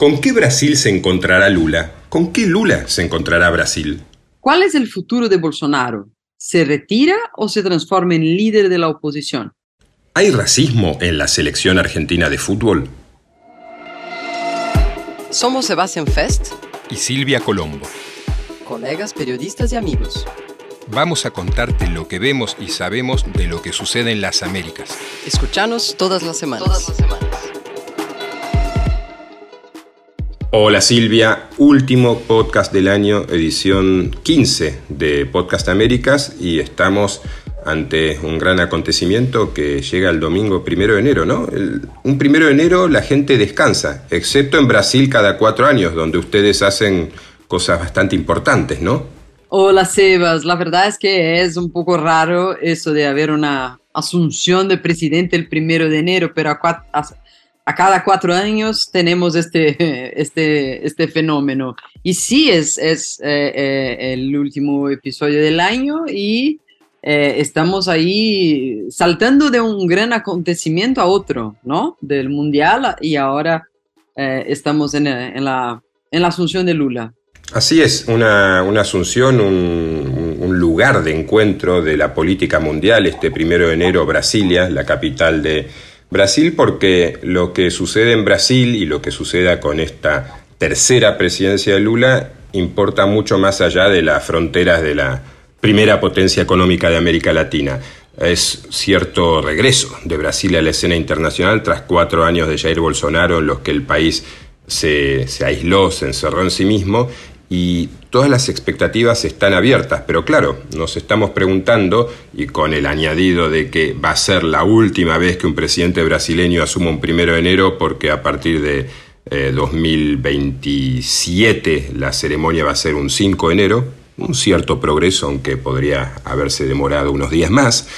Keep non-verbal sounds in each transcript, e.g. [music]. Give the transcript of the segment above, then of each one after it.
¿Con qué Brasil se encontrará Lula? ¿Con qué Lula se encontrará Brasil? ¿Cuál es el futuro de Bolsonaro? ¿Se retira o se transforma en líder de la oposición? ¿Hay racismo en la selección argentina de fútbol? Somos Sebastián Fest y Silvia Colombo, colegas periodistas y amigos. Vamos a contarte lo que vemos y sabemos de lo que sucede en las Américas. Escuchanos todas las semanas. Todas las semanas. Hola Silvia, último podcast del año, edición 15 de Podcast Américas y estamos ante un gran acontecimiento que llega el domingo primero de enero, ¿no? un primero de enero la gente descansa, excepto en Brasil cada cuatro años, donde ustedes hacen cosas bastante importantes, ¿no? Hola Sebas, la verdad es que es un poco raro eso de haber una asunción de presidente el primero de enero, pero a, a cada cuatro años tenemos este, [laughs] este, este fenómeno. Y sí, es, es eh, eh, el último episodio del año y eh, estamos ahí saltando de un gran acontecimiento a otro, ¿no? Del mundial y ahora estamos en, en, la, en la asunción de Lula. Así es, una, una asunción, un, un, lugar de encuentro de la política mundial, este primero de enero Brasilia, la capital de Brasil porque lo que sucede en Brasil y lo que suceda con esta tercera presidencia de Lula importa mucho más allá de las fronteras de la primera potencia económica de América Latina. Es cierto regreso de Brasil a la escena internacional tras cuatro años de Jair Bolsonaro en los que el país se, se aisló, se encerró en sí mismo y todas las expectativas están abiertas, pero claro, nos estamos preguntando, y con el añadido de que va a ser la última vez que un presidente brasileño asuma un primero de enero, porque a partir de 2027 eh, la ceremonia va a ser un 5 de enero, un cierto progreso, aunque podría haberse demorado unos días más.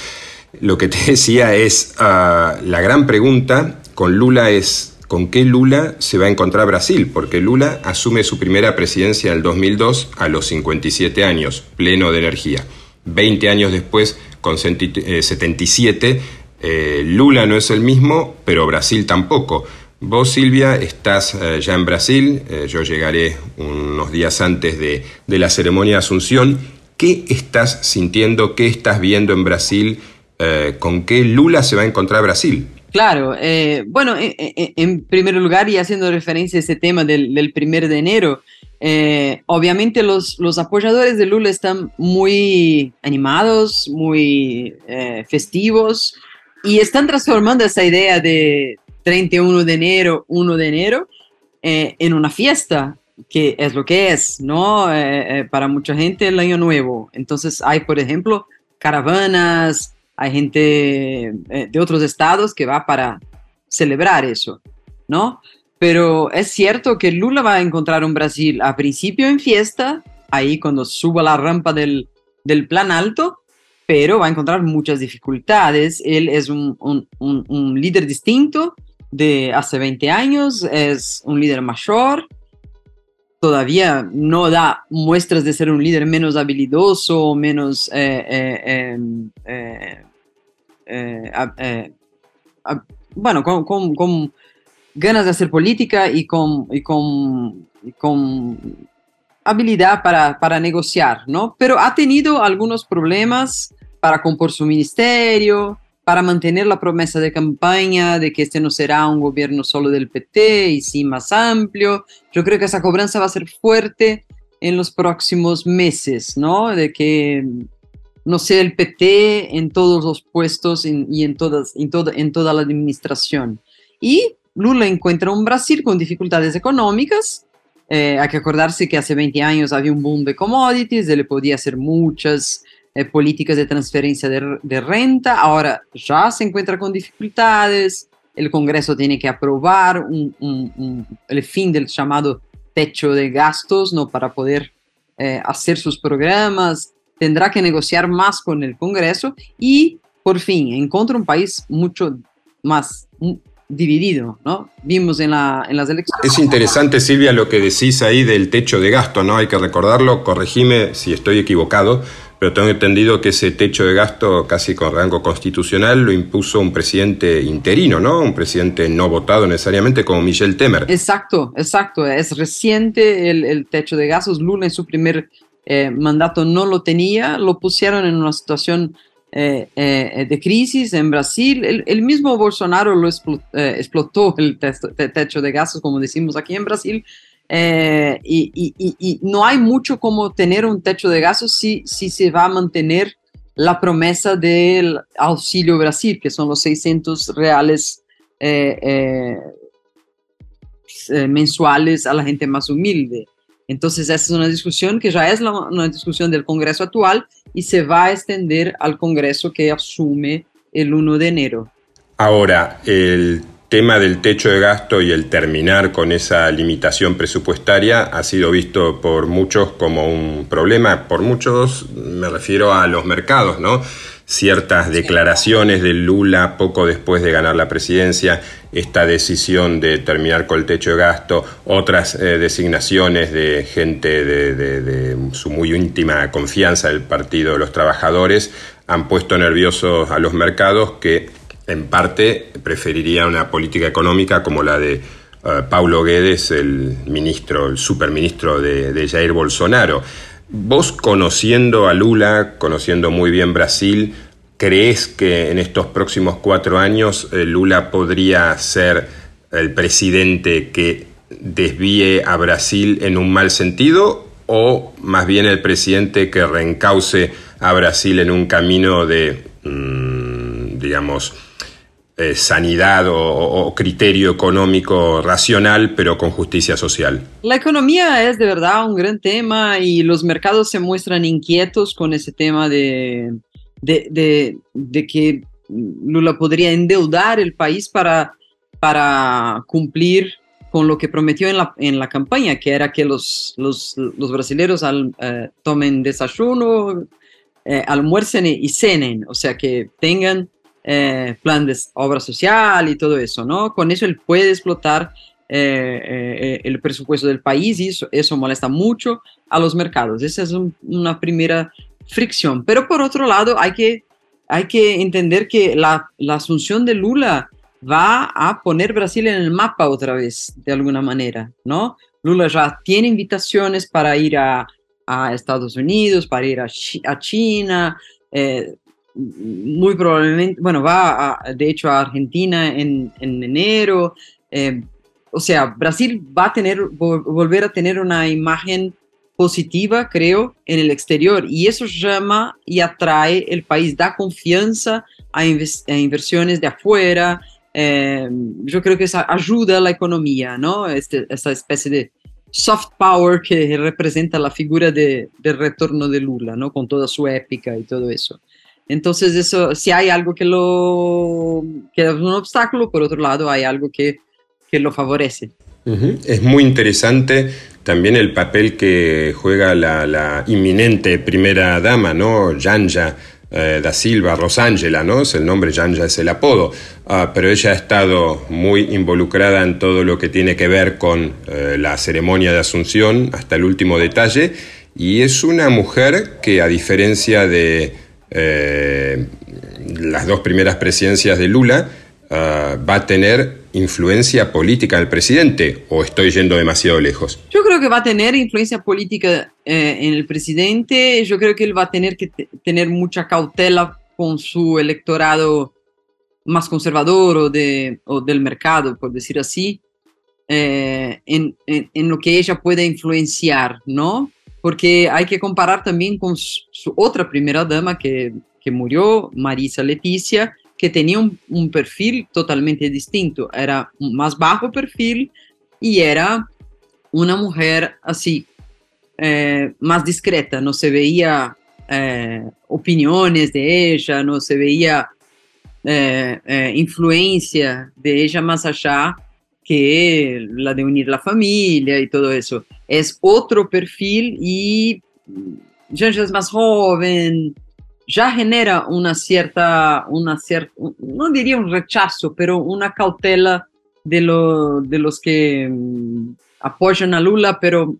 Lo que te [laughs] decía es, ah, la gran pregunta con Lula es con qué Lula se va a encontrar Brasil, porque Lula asume su primera presidencia en el 2002 a los 57 años, pleno de energía. 20 años después, con 77, eh, eh, Lula no es el mismo, pero Brasil tampoco. Vos, Silvia, estás eh, ya en Brasil, yo llegaré unos días antes de, de, la ceremonia de Asunción. ¿Qué estás sintiendo, qué estás viendo en Brasil? ¿Con qué Lula se va a encontrar Brasil? Claro, eh, bueno, eh, eh, en, primer lugar, y haciendo referencia a ese tema del, del primero de enero, obviamente los, los, apoyadores de Lula están muy animados, muy festivos, y están transformando esa idea de 31 de enero, 1 de enero, en una fiesta, que es lo que es, ¿no? para mucha gente el año nuevo. Entonces hay, por ejemplo, caravanas, hay gente eh, de otros estados que va para celebrar eso, ¿no? Pero es cierto que Lula va a encontrar un Brasil a principio en fiesta, ahí cuando suba la rampa del, del plan alto, pero va a encontrar muchas dificultades. Él es un, un, un, líder distinto de hace 20 años, es un líder mayor, todavía no da muestras de ser un líder menos habilidoso, menos bueno, con, ganas de hacer política y con habilidad para, para, negociar, ¿no? Pero ha tenido algunos problemas para compor su ministerio, para mantener la promesa de campaña de que este no será un gobierno solo del PT y sí más amplio. Yo creo que esa cobranza va a ser fuerte en los próximos meses, ¿no? De que no sea el PT en todos los puestos y en, todas, en, toda la administración. Y Lula encuentra un Brasil con dificultades económicas. Eh, hay que acordarse que hace 20 años había un boom de commodities, él podía hacer muchas eh, políticas de transferencia de, renta. Ahora ya se encuentra con dificultades. El Congreso tiene que aprobar el fin del llamado techo de gastos ¿no? para poder eh, hacer sus programas tendrá que negociar más con el Congreso y por fin encuentra un país mucho más dividido, ¿no? Vimos en, la, en las elecciones. Es interesante, Silvia, lo que decís ahí del techo de gasto, ¿no? Hay que recordarlo, corregime si estoy equivocado, pero tengo entendido que ese techo de gasto casi con rango constitucional lo impuso un presidente interino, ¿no? Un presidente no votado necesariamente como Michel Temer. Exacto, exacto. Es reciente el, techo de gastos. Lula en su primer eh, mandato no lo tenía, lo pusieron en una situación eh, eh, de crisis en Brasil. El, mismo Bolsonaro lo explotó, el techo de gastos, como decimos aquí en Brasil, eh, y, no hay mucho como tener un techo de gastos si, si se va a mantener la promesa del auxilio Brasil, que son los 600 reales eh, eh, mensuales a la gente más humilde. Entonces, esa es una discusión que ya es una discusión del Congreso actual y se va a extender al Congreso que asume el 1 de enero. Ahora, el tema del techo de gasto y el terminar con esa limitación presupuestaria ha sido visto por muchos como un problema. Por muchos me refiero a los mercados, ¿no? Ciertas declaraciones de Lula poco después de ganar la presidencia, esta decisión de terminar con el techo de gasto, otras eh, designaciones de gente de, de su muy íntima confianza del Partido de los Trabajadores han puesto nerviosos a los mercados que en parte preferiría una política económica como la de uh, Paulo Guedes, el ministro, el superministro de, de Jair Bolsonaro. Vos conociendo a Lula, conociendo muy bien Brasil, ¿crees que en estos próximos cuatro años eh, Lula podría ser el presidente que desvíe a Brasil en un mal sentido o más bien el presidente que reencauce a Brasil en un camino de, mm, digamos, eh, sanidad o, criterio económico racional, pero con justicia social. La economía es de verdad un gran tema y los mercados se muestran inquietos con ese tema de, de, de, que Lula podría endeudar el país para, para cumplir con lo que prometió en la, en la campaña, que era que los, los, los brasileños eh, tomen desayuno, eh, almuercen y cenen, o sea, que tengan eh, plan de obra social y todo eso, ¿no? Con eso él puede explotar eh, eh, el presupuesto del país y eso, molesta mucho a los mercados. Esa es una primera fricción. Pero por otro lado, hay que, hay que entender que la, la asunción de Lula va a poner Brasil en el mapa otra vez, de alguna manera, ¿no? Lula ya tiene invitaciones para ir a, a Estados Unidos, para ir a, a China, eh, muy probablemente, bueno, va de hecho a Argentina en, enero. Eh, o sea, Brasil va a tener, volver a tener una imagen positiva, creo, en el exterior. Y eso llama y atrae el país, da confianza a, inversiones de afuera. Eh, yo creo que eso ayuda a la economía, ¿no? Este, esta especie de soft power que representa la figura de, del retorno de Lula, ¿no? Con toda su épica y todo eso. Entonces, eso, si hay algo que lo que es un obstáculo, por otro lado, hay algo que, que lo favorece. Es muy interesante también el papel que juega la, inminente primera dama, ¿no? Janja eh, da Silva, Rosangela, ¿no? Es el nombre, Janja es el apodo, ah, pero ella ha estado muy involucrada en todo lo que tiene que ver con eh, la ceremonia de Asunción hasta el último detalle y es una mujer que a diferencia de eh, las dos primeras presidencias de Lula, ah, va a tener influencia política en el presidente o estoy yendo demasiado lejos? Yo creo que va a tener influencia política eh, en el presidente. Yo creo que él va a tener que tener mucha cautela con su electorado más conservador o, de, o del mercado, por decir así, eh, en, en, en, lo que ella puede influenciar, ¿no? Porque hay que comparar también con su otra primera dama que, que murió, Marisa Leticia, que tenía un, perfil totalmente distinto, era un más bajo perfil y era una mujer así, eh, más discreta, no se veía eh, opiniones de ella, no se veía eh, influencia de ella más allá que la de unir la familia y todo eso. Es otro perfil y ya es más joven, ya genera una cierta, una cierta, no diría un rechazo, pero una cautela de, lo, de los que mm, apoyan a Lula, pero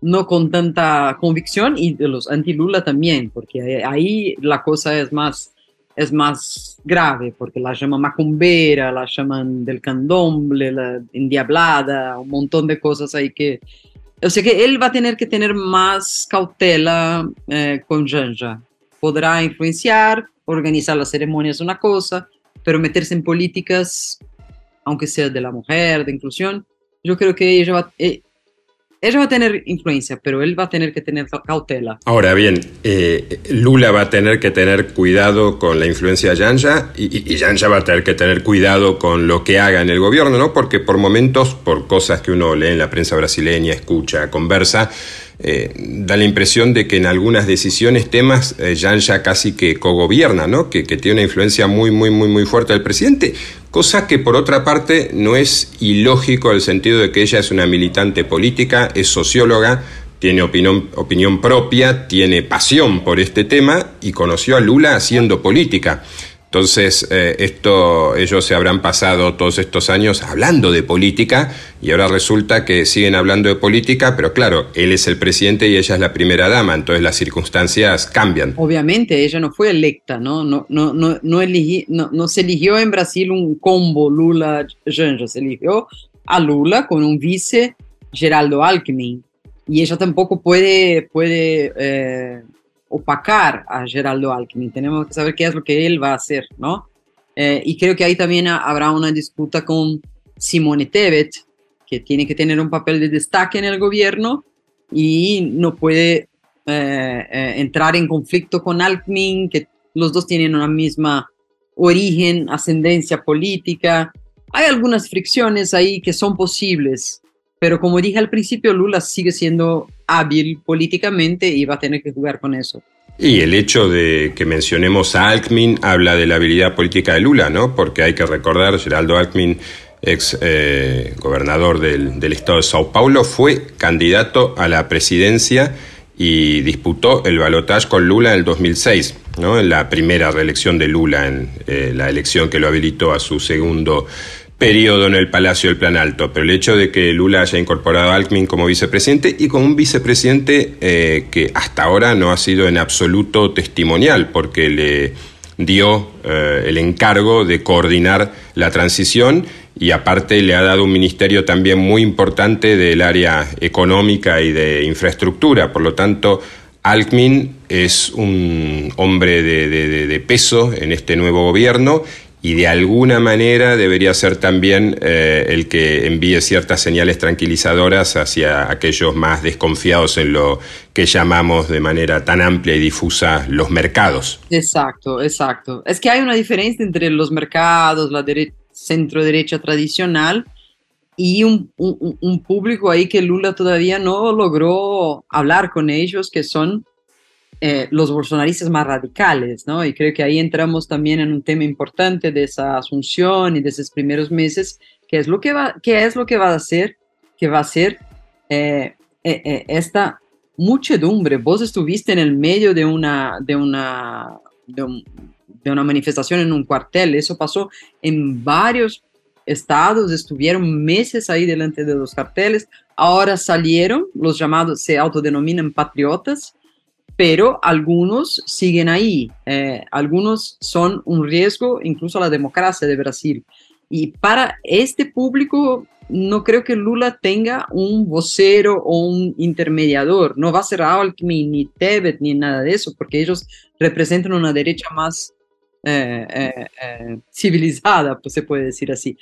no con tanta convicción y de los anti-Lula también, porque ahí la cosa es más, es más grave, porque la llaman macumbera, la llaman del candomble, la endiablada, un montón de cosas ahí que... O sea que él va a tener que tener más cautela eh, con Janja. Podrá influenciar, organizar las ceremonias una cosa, pero meterse en políticas, aunque sea de la mujer, de inclusión, yo creo que ella va, eh, ella va a tener influencia, pero él va a tener que tener cautela. Ahora bien, eh, Lula va a tener que tener cuidado con la influencia de Yanja y, y Yanja va a tener que tener cuidado con lo que haga en el gobierno, ¿no? Porque por momentos, por cosas que uno lee en la prensa brasileña, escucha, conversa, eh, da la impresión de que en algunas decisiones, temas, eh, Yanja casi que cogobierna, ¿no? Que, que, tiene una influencia muy, muy, muy, muy fuerte del presidente, cosa que por otra parte no es ilógico en el sentido de que ella es una militante política, es socióloga, tiene opinión, opinión propia, tiene pasión por este tema y conoció a Lula haciendo política. Entonces, eh, esto, ellos se habrán pasado todos estos años hablando de política y ahora resulta que siguen hablando de política, pero claro, él es el presidente y ella es la primera dama, entonces las circunstancias cambian. Obviamente, ella no fue electa, ¿no? No, no, no, no, no, no se eligió en Brasil un combo Lula-Janja, se eligió a Lula con un vice Geraldo Alckmin y ella tampoco puede, puede eh, opacar a Geraldo Alckmin. Tenemos que saber qué es lo que él va a hacer, ¿no? Eh, y creo que ahí también habrá una disputa con Simone Tebet, que tiene que tener un papel de destaque en el gobierno y no puede eh, eh, entrar en conflicto con Alckmin, que los dos tienen una misma origen, ascendencia política. Hay algunas fricciones ahí que son posibles, pero como dije al principio, Lula sigue siendo hábil políticamente y va a tener que jugar con eso. Y el hecho de que mencionemos a Alckmin habla de la habilidad política de Lula, ¿no? Porque hay que recordar, Geraldo Alckmin, ex eh, gobernador del, del, estado de Sao Paulo, fue candidato a la presidencia y disputó el balotaje con Lula en el 2006, ¿no? En la primera reelección de Lula, en eh, la elección que lo habilitó a su segundo periodo en el Palacio del Plan Alto, pero el hecho de que Lula haya incorporado a Alckmin como vicepresidente y con un vicepresidente eh, que hasta ahora no ha sido en absoluto testimonial, porque le dio eh, el encargo de coordinar la transición y aparte le ha dado un ministerio también muy importante del área económica y de infraestructura. Por lo tanto, Alckmin es un hombre de, peso en este nuevo gobierno y de alguna manera debería ser también eh, el que envíe ciertas señales tranquilizadoras hacia aquellos más desconfiados en lo que llamamos de manera tan amplia y difusa los mercados. Exacto, exacto. Es que hay una diferencia entre los mercados, la centro derecha tradicional y un, público ahí que Lula todavía no logró hablar con ellos, que son eh, los bolsonaristas más radicales, ¿no? Y creo que ahí entramos también en un tema importante de esa asunción y de esos primeros meses, que es lo que va, qué es lo que va a hacer, que va a ser eh, eh, esta muchedumbre. Vos estuviste en el medio de una, de una, de, de una manifestación en un cuartel, eso pasó en varios estados, estuvieron meses ahí delante de los carteles, ahora salieron, los llamados se autodenominan patriotas, pero algunos siguen ahí. Eh, algunos son un riesgo incluso a la democracia de Brasil. Y para este público, no creo que Lula tenga un vocero o un intermediador. No va a ser Alckmin, ni Tebet, ni nada de eso, porque ellos representan una derecha más eh, eh, civilizada, pues se puede decir así.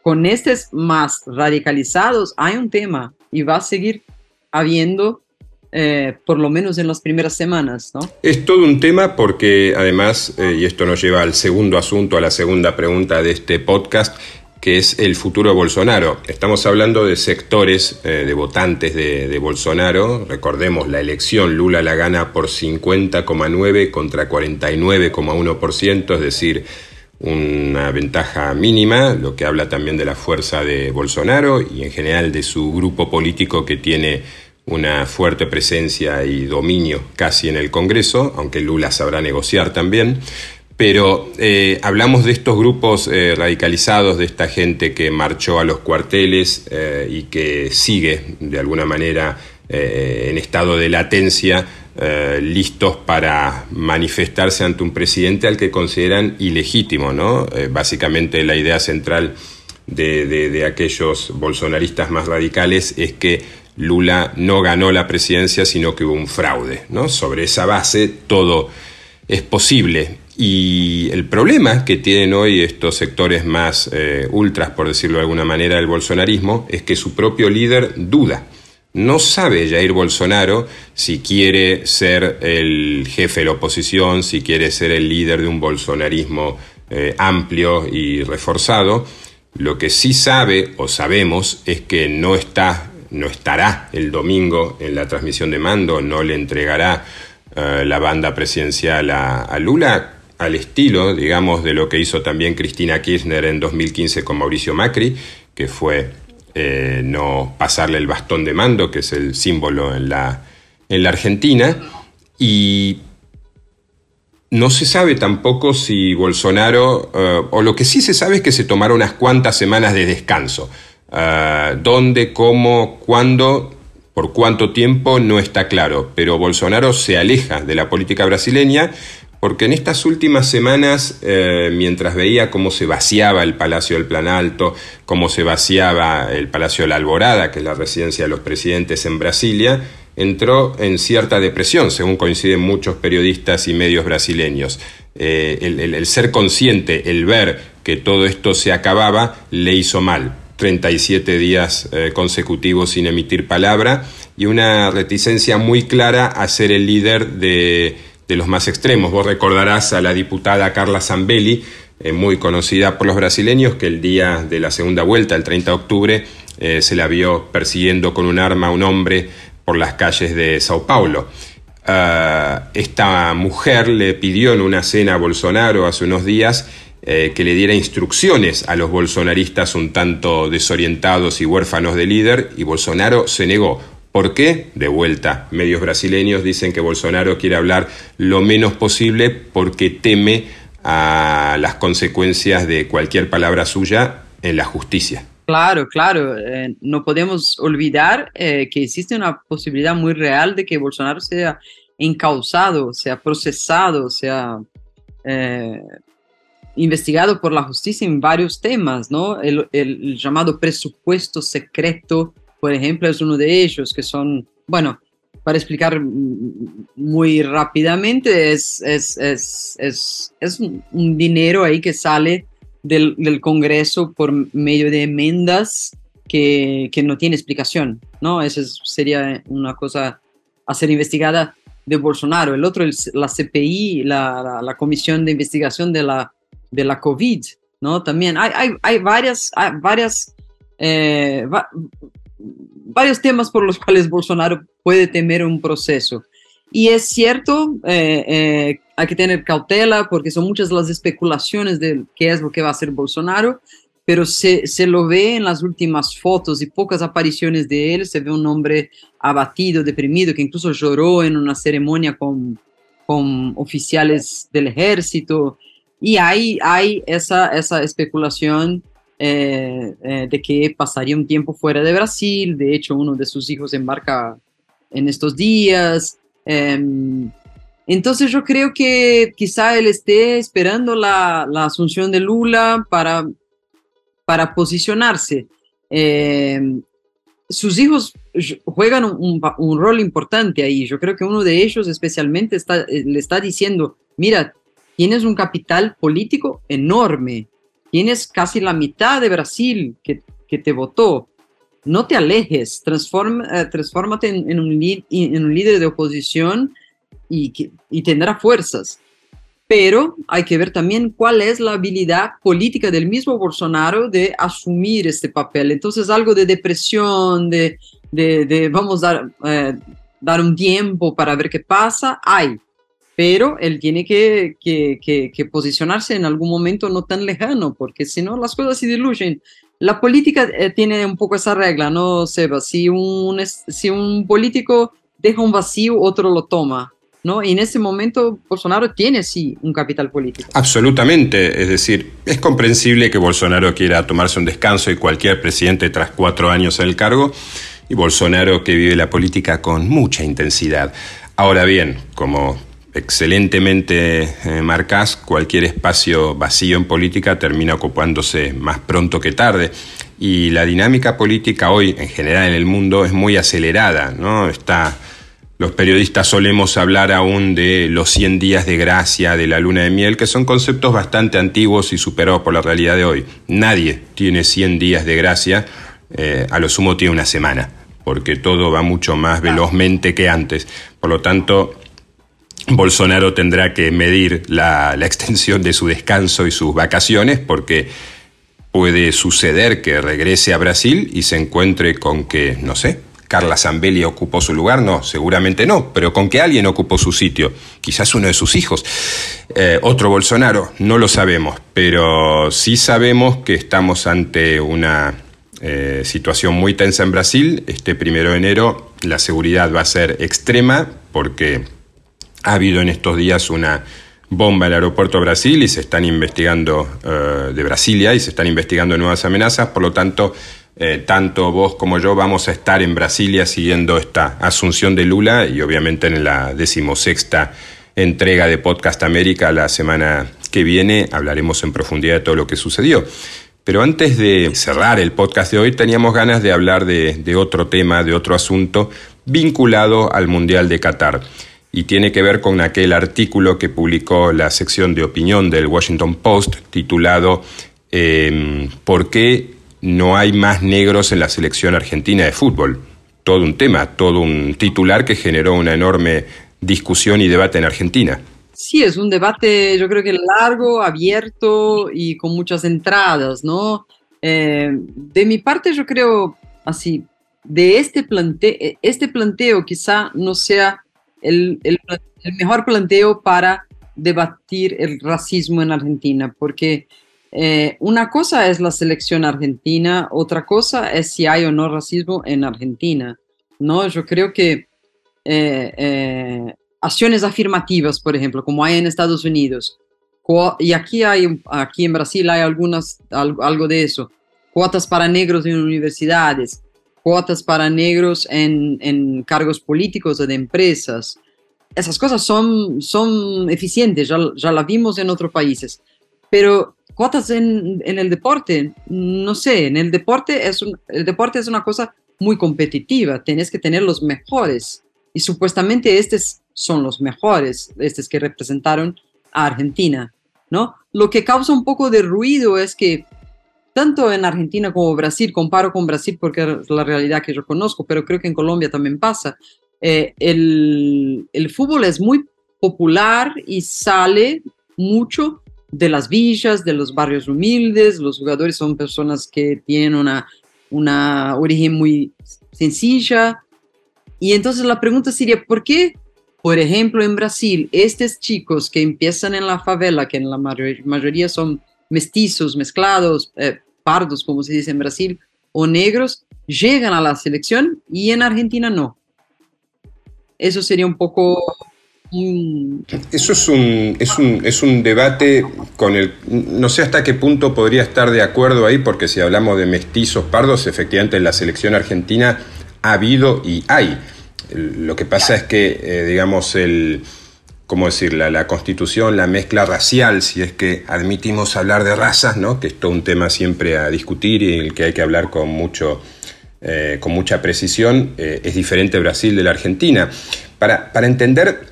Con estos más radicalizados hay un tema y va a seguir habiendo eh, por lo menos en las primeras semanas, ¿no? Es todo un tema porque además, eh, y esto nos lleva al segundo asunto, a la segunda pregunta de este podcast, que es el futuro de Bolsonaro. Estamos hablando de sectores eh, de votantes de, de, Bolsonaro. Recordemos, la elección Lula la gana por 50,9 contra 49,1%, es decir, una ventaja mínima, lo que habla también de la fuerza de Bolsonaro y en general de su grupo político que tiene una fuerte presencia y dominio casi en el Congreso, aunque Lula sabrá negociar también. Pero eh, hablamos de estos grupos eh, radicalizados, de esta gente que marchó a los cuarteles eh, y que sigue de alguna manera en estado de latencia, listos para manifestarse ante un presidente al que consideran ilegítimo. ¿no? Básicamente la idea central de, de, aquellos bolsonaristas más radicales es que Lula no ganó la presidencia, sino que hubo un fraude. ¿no? Sobre esa base todo es posible. Y el problema que tienen hoy estos sectores más ultras, por decirlo de alguna manera, del bolsonarismo, es que su propio líder duda. No sabe Jair Bolsonaro si quiere ser el jefe de la oposición, si quiere ser el líder de un bolsonarismo eh, amplio y reforzado. Lo que sí sabe o sabemos es que no está, no estará el domingo en la transmisión de mando, no le entregará eh, la banda presidencial a Lula, al estilo, digamos, de lo que hizo también Cristina Kirchner en 2015 con Mauricio Macri, que fue eh, no pasarle el bastón de mando, que es el símbolo en la, en la Argentina, y no se sabe tampoco si Bolsonaro, eh, o lo que sí se sabe es que se tomaron unas cuantas semanas de descanso. Eh, ¿Dónde, cómo, cuándo, por cuánto tiempo no está claro, pero Bolsonaro se aleja de la política brasileña porque en estas últimas semanas, eh, mientras veía cómo se vaciaba el Palacio del Plan Alto, cómo se vaciaba el Palacio de la Alborada, que es la residencia de los presidentes en Brasilia, entró en cierta depresión, según coinciden muchos periodistas y medios brasileños. Eh, el, ser consciente, el ver que todo esto se acababa, le hizo mal. 37 días eh, consecutivos sin emitir palabra y una reticencia muy clara a ser el líder de de los más extremos. Vos recordarás a la diputada Carla Zambelli, eh, muy conocida por los brasileños, que el día de la segunda vuelta, el 30 de octubre, eh, se la vio persiguiendo con un arma a un hombre por las calles de Sao Paulo. Ah, esta mujer le pidió en una cena a Bolsonaro hace unos días eh, que le diera instrucciones a los bolsonaristas un tanto desorientados y huérfanos de líder y Bolsonaro se negó ¿Por qué? De vuelta, medios brasileños dicen que Bolsonaro quiere hablar lo menos posible porque teme a las consecuencias de cualquier palabra suya en la justicia. Claro, claro. Eh, no podemos olvidar eh, que existe una posibilidad muy real de que Bolsonaro sea encausado, sea procesado, sea investigado por la justicia en varios temas, ¿no? El, el llamado presupuesto secreto por ejemplo, es uno de ellos, que son, bueno, para explicar muy rápidamente, es, es, es, es, es un dinero ahí que sale del, Congreso por medio de enmiendas que, que no tiene explicación, ¿no? Esa sería una cosa a ser investigada de Bolsonaro. El otro, es la CPI, la, la, Comisión de Investigación de la, de la COVID, ¿no? También hay, hay, varias, varias eh, varios temas por los cuales Bolsonaro puede temer un proceso. Y es cierto, eh, eh, hay que tener cautela porque son muchas las especulaciones de qué es lo que va a hacer Bolsonaro, pero se, se, lo ve en las últimas fotos y pocas apariciones de él, se ve un hombre abatido, deprimido, que incluso lloró en una ceremonia con, con oficiales del ejército, y hay, hay esa, esa especulación eh, eh, de que pasaría un tiempo fuera de Brasil, de hecho uno de sus hijos embarca en estos días. Em, entonces yo creo que quizá él esté esperando la, la asunción de Lula para, para posicionarse. Em, sus hijos juegan un, un, rol importante ahí. Yo creo que uno de ellos especialmente está, eh, le está diciendo, mira, tienes un capital político enorme, tienes casi la mitad de Brasil que, te votó. No te alejes, transforma, eh, transfórmate en, un líder de oposición y, y tendrá fuerzas. Pero hay que ver también cuál es la habilidad política del mismo Bolsonaro de asumir este papel. Entonces, algo de depresión, de, de, de vamos a dar, eh, dar un tiempo para ver qué pasa, hay pero él tiene que, que, que, posicionarse en algún momento no tan lejano, porque si no las cosas se diluyen. La política eh, tiene un poco esa regla, ¿no, Seba? Si un, si un político deja un vacío, otro lo toma. ¿No? Y en ese momento Bolsonaro tiene sí un capital político. Absolutamente, es decir, es comprensible que Bolsonaro quiera tomarse un descanso y cualquier presidente tras cuatro años en el cargo, y Bolsonaro que vive la política con mucha intensidad. Ahora bien, como excelentemente eh, marcás, cualquier espacio vacío en política termina ocupándose más pronto que tarde. Y la dinámica política hoy, en general en el mundo, es muy acelerada, ¿no? Está los periodistas solemos hablar aún de los 100 días de gracia, de la luna de miel, que son conceptos bastante antiguos y superados por la realidad de hoy. Nadie tiene 100 días de gracia, eh, a lo sumo tiene una semana, porque todo va mucho más velozmente que antes. Por lo tanto, Bolsonaro tendrá que medir la, extensión de su descanso y sus vacaciones, porque puede suceder que regrese a Brasil y se encuentre con que, no sé, Carla Zambelli ocupó su lugar, no, seguramente no, pero con que alguien ocupó su sitio, quizás uno de sus hijos, eh, otro Bolsonaro, no lo sabemos, pero sí sabemos que estamos ante una eh, situación muy tensa en Brasil. Este primero de enero la seguridad va a ser extrema porque ha habido en estos días una bomba en el aeropuerto Brasil y se están investigando eh, de Brasilia y se están investigando nuevas amenazas, por lo tanto eh, tanto vos como yo vamos a estar en Brasilia siguiendo esta asunción de Lula y obviamente en la decimosexta entrega de Podcast América la semana que viene hablaremos en profundidad de todo lo que sucedió. Pero antes de cerrar el podcast de hoy teníamos ganas de hablar de, de otro tema, de otro asunto vinculado al Mundial de Qatar y tiene que ver con aquel artículo que publicó la sección de opinión del Washington Post titulado eh, ¿Por qué no hay más negros en la selección argentina de fútbol. Todo un tema, todo un titular que generó una enorme discusión y debate en Argentina. Sí, es un debate yo creo que largo, abierto y con muchas entradas, ¿no? Eh, de mi parte yo creo así, de este, plante este planteo quizá no sea el, el, el mejor planteo para debatir el racismo en Argentina, porque eh, una cosa es la selección argentina, otra cosa es si hay o no racismo en Argentina. ¿no? Yo creo que eh, eh, acciones afirmativas, por ejemplo, como hay en Estados Unidos, y aquí, hay, aquí en Brasil hay algunas, algo de eso, cuotas para negros en universidades, cuotas para negros en, en cargos políticos o de empresas. Esas cosas son, son eficientes, ya, ya las vimos en otros países, pero cuotas en, en, el deporte, no sé, en el deporte es un, el deporte es una cosa muy competitiva, tienes que tener los mejores y supuestamente estos son los mejores, estos que representaron a Argentina, ¿no? Lo que causa un poco de ruido es que tanto en Argentina como Brasil, comparo con Brasil porque es la realidad que yo conozco, pero creo que en Colombia también pasa, eh, el, el fútbol es muy popular y sale mucho de las villas, de los barrios humildes, los jugadores son personas que tienen una, una origen muy sencilla. Y entonces la pregunta sería, ¿por qué, por ejemplo, en Brasil, estos chicos que empiezan en la favela, que en la mayoría son mestizos, mezclados, eh, pardos, como se dice en Brasil, o negros, llegan a la selección y en Argentina no? Eso sería un poco eso es un, es, un, es un debate con el... No sé hasta qué punto podría estar de acuerdo ahí, porque si hablamos de mestizos pardos, efectivamente en la selección argentina ha habido y hay. Lo que pasa es que, eh, digamos, el... ¿Cómo decir? La, la, constitución, la mezcla racial, si es que admitimos hablar de razas, ¿no? que es todo un tema siempre a discutir y el que hay que hablar con, mucho, eh, con mucha precisión, eh, es diferente Brasil de la Argentina. Para, para entender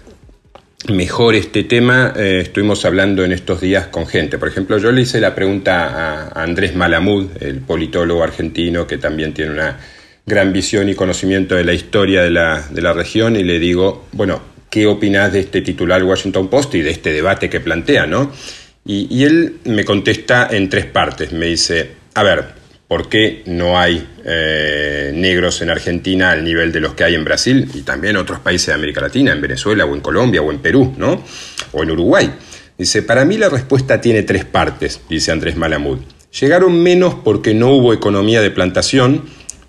mejor este tema, eh, estuvimos hablando en estos días con gente. Por ejemplo, yo le hice la pregunta a Andrés Malamud, el politólogo argentino que también tiene una gran visión y conocimiento de la historia de la, de la región, y le digo, bueno, ¿qué opinas de este titular Washington Post y de este debate que plantea, no? Y, él me contesta en tres partes. Me dice, a ver, por qué no hay eh, negros en Argentina al nivel de los que hay en Brasil y también otros países de América Latina, en Venezuela o en Colombia o en Perú, ¿no? O en Uruguay. Dice, para mí la respuesta tiene tres partes, dice Andrés Malamud. Llegaron menos porque no hubo economía de plantación,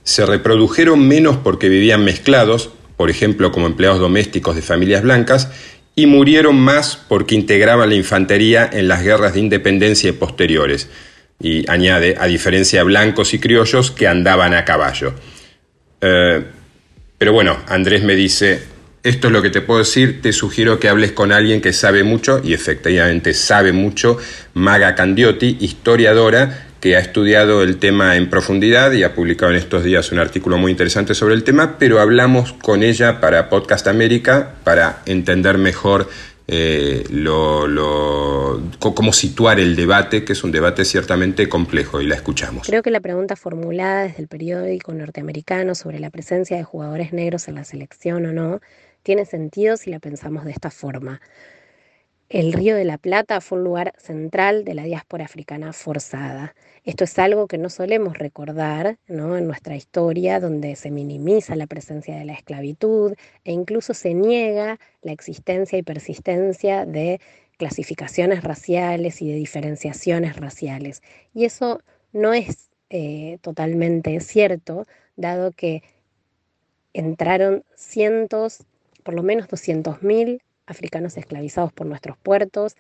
se reprodujeron menos porque vivían mezclados, por ejemplo como empleados domésticos de familias blancas, y murieron más porque integraban la infantería en las guerras de independencia posteriores y añade, a diferencia de blancos y criollos que andaban a caballo. Eh, pero bueno, Andrés me dice, esto es lo que te puedo decir, te sugiero que hables con alguien que sabe mucho, y efectivamente sabe mucho, Maga Candiotti, historiadora, que ha estudiado el tema en profundidad y ha publicado en estos días un artículo muy interesante sobre el tema, pero hablamos con ella para Podcast América para entender mejor eh, lo, cómo situar el debate, que es un debate ciertamente complejo, y la escuchamos. Creo que la pregunta formulada desde el periódico norteamericano sobre la presencia de jugadores negros en la selección o no, tiene sentido si la pensamos de esta forma. El Río de la Plata fue un lugar central de la diáspora africana forzada. Esto es algo que no solemos recordar en nuestra historia, donde se minimiza la presencia de la esclavitud e incluso se niega la existencia y persistencia de clasificaciones raciales y de diferenciaciones raciales. Y eso no es eh, totalmente cierto, dado que entraron cientos, por lo menos 200.000 africanos esclavizados por nuestros puertos,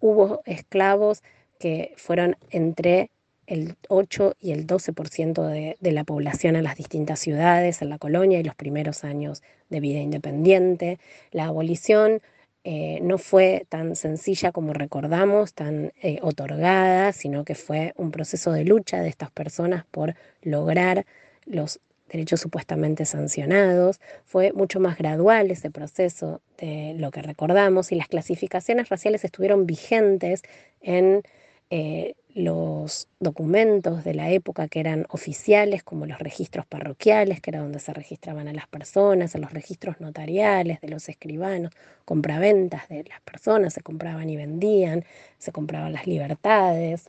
hubo esclavos que fueron entre el 8 y el 12% de, de, la población en las distintas ciudades, en la colonia y los primeros años de vida independiente. La abolición eh, no fue tan sencilla como recordamos, tan eh, otorgada, sino que fue un proceso de lucha de estas personas por lograr los derechos supuestamente sancionados. Fue mucho más gradual ese proceso de lo que recordamos y las clasificaciones raciales estuvieron vigentes en eh, los documentos de la época que eran oficiales, como los registros parroquiales, que era donde se registraban a las personas, en los registros notariales de los escribanos, compraventas de las personas, se compraban y vendían, se compraban las libertades,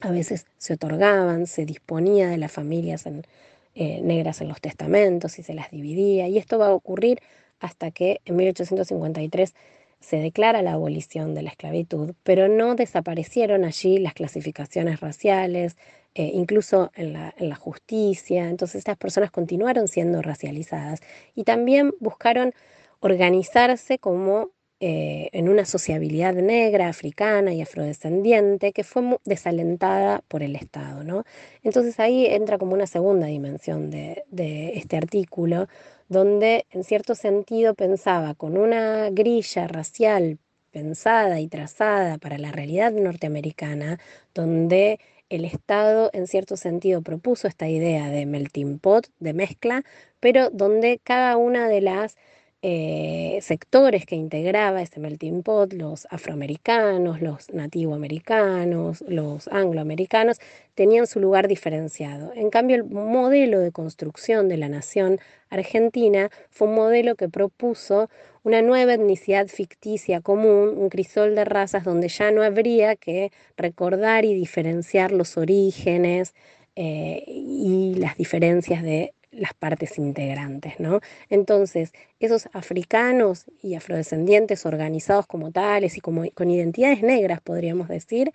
a veces se otorgaban, se disponía de las familias en, eh, negras en los testamentos y se las dividía. Y esto va a ocurrir hasta que en 1853 se declara la abolición de la esclavitud, pero no desaparecieron allí las clasificaciones raciales, eh, incluso en la, en la, justicia. Entonces estas personas continuaron siendo racializadas y también buscaron organizarse como eh, en una sociabilidad negra, africana y afrodescendiente que fue desalentada por el Estado. ¿no? Entonces ahí entra como una segunda dimensión de, de este artículo, donde en cierto sentido pensaba con una grilla racial pensada y trazada para la realidad norteamericana, donde el Estado en cierto sentido propuso esta idea de melting pot, de mezcla, pero donde cada una de las eh, sectores que integraba ese melting pot, los afroamericanos, los nativoamericanos, los angloamericanos, tenían su lugar diferenciado. En cambio, el modelo de construcción de la nación argentina fue un modelo que propuso una nueva etnicidad ficticia común, un crisol de razas donde ya no habría que recordar y diferenciar los orígenes eh, y las diferencias de las partes integrantes, ¿no? Entonces, esos africanos y afrodescendientes organizados como tales y como, con identidades negras, podríamos decir,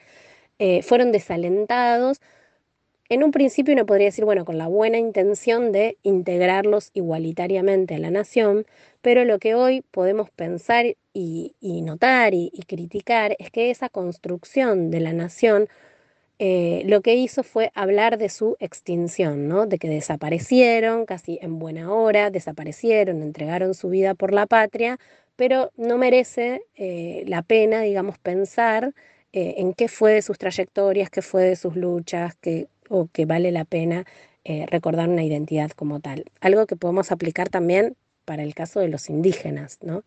eh, fueron desalentados. En un principio uno podría decir, bueno, con la buena intención de integrarlos igualitariamente a la nación, pero lo que hoy podemos pensar y, notar y criticar es que esa construcción de la nación eh, lo que hizo fue hablar de su extinción, ¿no? de que desaparecieron casi en buena hora, desaparecieron, entregaron su vida por la patria, pero no merece eh, la pena, digamos, pensar eh, en qué fue de sus trayectorias, qué fue de sus luchas, o que vale la pena recordar una identidad como tal. Algo que podemos aplicar también para el caso de los indígenas. ¿no?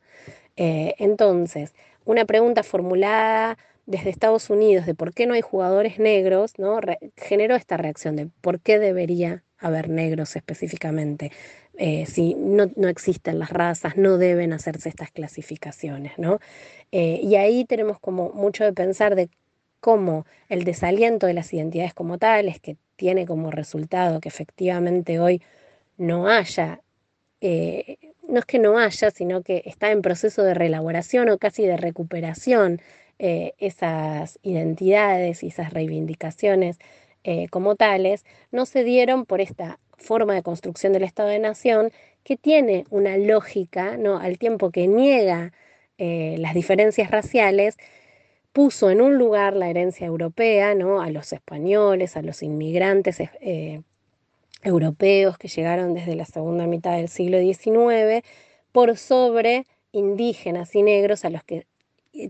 entonces, una pregunta formulada desde Estados Unidos de por qué no hay jugadores negros, ¿no? generó esta reacción de por qué debería haber negros específicamente. Eh, si no, no, existen las razas, no deben hacerse estas clasificaciones, ¿no? Eh, y ahí tenemos como mucho de pensar de cómo el desaliento de las identidades como tales, que tiene como resultado que efectivamente hoy no haya, eh, no es que no haya, sino que está en proceso de reelaboración o casi de recuperación eh, esas identidades y esas reivindicaciones eh, como tales, no se dieron por esta forma de construcción del Estado de Nación que tiene una lógica, ¿no? al tiempo que niega eh, las diferencias raciales, puso en un lugar la herencia europea, ¿no? a los españoles, a los inmigrantes europeos que llegaron desde la segunda mitad del siglo XIX por sobre indígenas y negros a los que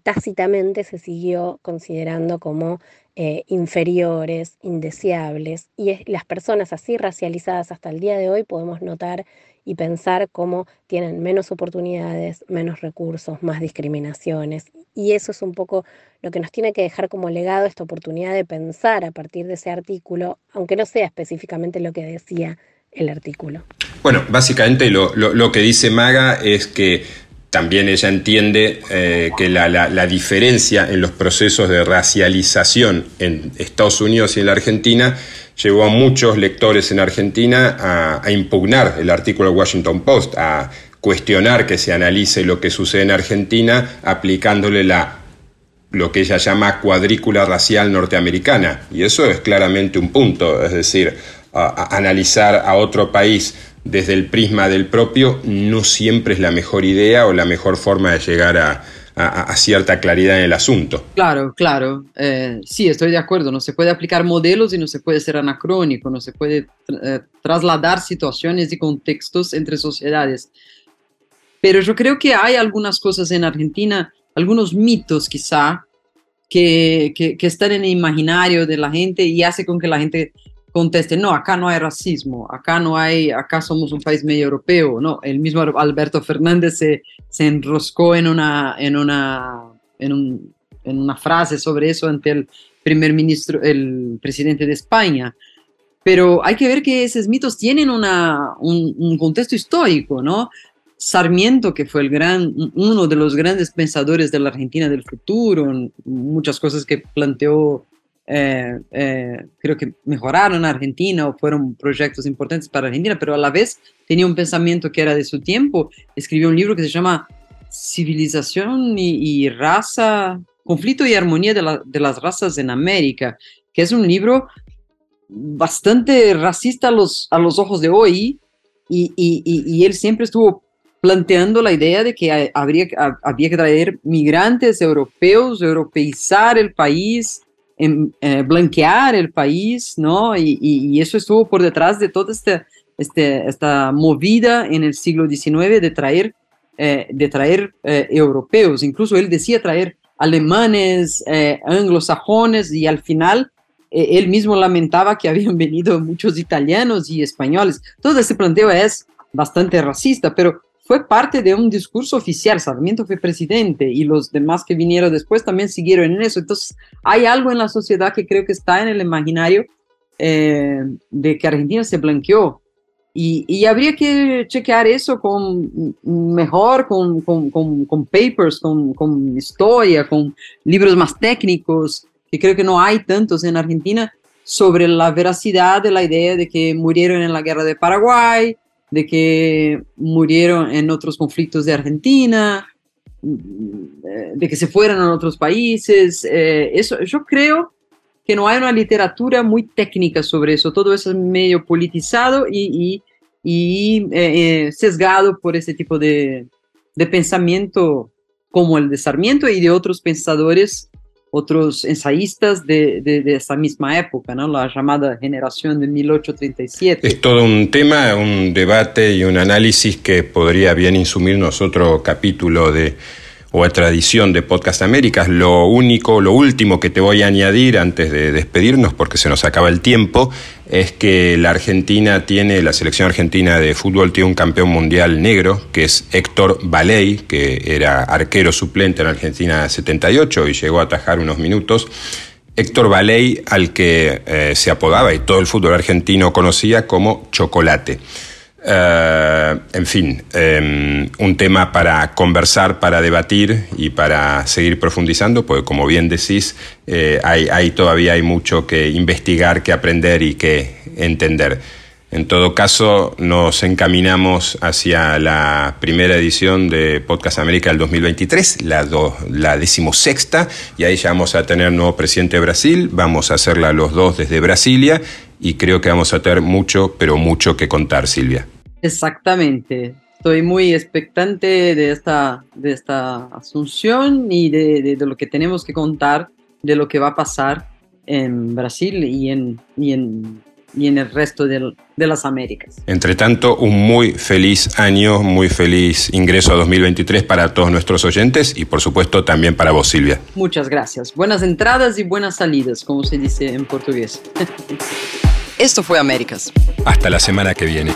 tácitamente se siguió considerando como eh, inferiores, indeseables, y las personas así racializadas hasta el día de hoy podemos notar y pensar cómo tienen menos oportunidades, menos recursos, más discriminaciones. Y eso es un poco lo que nos tiene que dejar como legado esta oportunidad de pensar a partir de ese artículo, aunque no sea específicamente lo que decía el artículo. Bueno, básicamente lo, lo que dice Maga es que también ella entiende eh, que la, diferencia en los procesos de racialización en Estados Unidos y en la Argentina llevó a muchos lectores en Argentina a, impugnar el artículo del Washington Post, a cuestionar que se analice lo que sucede en Argentina aplicándole la lo que ella llama cuadrícula racial norteamericana. Y eso es claramente un punto, es decir, analizar a otro país desde el prisma del propio no siempre es la mejor idea o la mejor forma de llegar a, cierta claridad en el asunto. Claro, claro. Eh, sí, estoy de acuerdo. No se puede aplicar modelos y no se puede ser anacrónico, no se puede eh, trasladar situaciones y contextos entre sociedades. Pero yo creo que hay algunas cosas en Argentina, algunos mitos quizá, que, que, están en el imaginario de la gente y hace con que la gente conteste, no, acá no hay racismo, acá no hay, acá somos un país medio europeo, no, el mismo Alberto Fernández se, se enroscó en una, en, una, en, un, en una frase sobre eso ante el primer ministro, el presidente de España. Pero hay que ver que esos mitos tienen una, un, un contexto histórico, ¿no? Sarmiento, que fue el gran, uno de los grandes pensadores de la Argentina del futuro, muchas cosas que planteó eh, eh, creo que mejoraron en Argentina o fueron proyectos importantes para Argentina, pero a la vez tenía un pensamiento que era de su tiempo. Escribió un libro que se llama Civilización y, Raza, Conflicto y Armonía de, de, las Razas en América, que es un libro bastante racista a los, a los ojos de hoy y, y, y él siempre estuvo planteando la idea de que habría, había que traer migrantes europeos, europeizar el país, en, eh, blanquear el país, ¿no? Y, eso estuvo por detrás de toda esta, este, esta movida en el siglo XIX de traer, eh, de traer eh, europeos. Incluso él decía traer alemanes, anglosajones y al final él mismo lamentaba que habían [laughs] venido muchos italianos y españoles. Todo ese planteo es bastante racista, pero fue parte de un discurso oficial. Sarmiento fue presidente y los demás que vinieron después también siguieron en eso. Entonces, hay algo en la sociedad que creo que está en el imaginario eh, de que Argentina se blanqueó. Y, habría que chequear eso con mejor, con, con, con, con papers, con, con historia, con libros más técnicos, que creo que no hay tantos en Argentina, sobre la veracidad de la idea de que murieron en la guerra de Paraguay, de que murieron en otros conflictos de Argentina, de que se fueron a otros países. Eh, eso, yo creo que no hay una literatura muy técnica sobre eso. Todo eso es medio politizado y, y, eh, eh, sesgado por ese tipo de, de pensamiento como el de Sarmiento y de otros pensadores otros ensayistas de, de, esa misma época, ¿no? la llamada generación de 1837. Es todo un tema, un debate y un análisis que podría bien insumirnos otro capítulo de o a tradición de Podcast Américas. Lo único, lo último que te voy a añadir antes de despedirnos, porque se nos acaba el tiempo, es que la Argentina tiene, la selección argentina de fútbol tiene un campeón mundial negro, que es Héctor Baley, que era arquero suplente en Argentina 78 y llegó a atajar unos minutos. Héctor Baley, al que eh, se apodaba y todo el fútbol argentino conocía como Chocolate. Eh, en fin, em, un tema para conversar, para debatir y para seguir profundizando, porque como bien decís, eh, hay, todavía hay mucho que investigar, que aprender y que entender. En todo caso, nos encaminamos hacia la primera edición de Podcast América del 2023, la, la decimosexta, y ahí ya vamos a tener nuevo presidente de Brasil, vamos a hacerla los dos desde Brasilia y creo que vamos a tener mucho, pero mucho que contar, Silvia. Exactamente. Estoy muy expectante de esta, de esta asunción y de, de, lo que tenemos que contar, de lo que va a pasar en Brasil y en, y en y en el resto del, de las Américas. Entre tanto, un muy feliz año, muy feliz ingreso a 2023 para todos nuestros oyentes y por supuesto también para vos, Silvia. Muchas gracias. Buenas entradas y buenas salidas, como se dice en portugués. [laughs] Esto fue Américas. Hasta la semana que viene.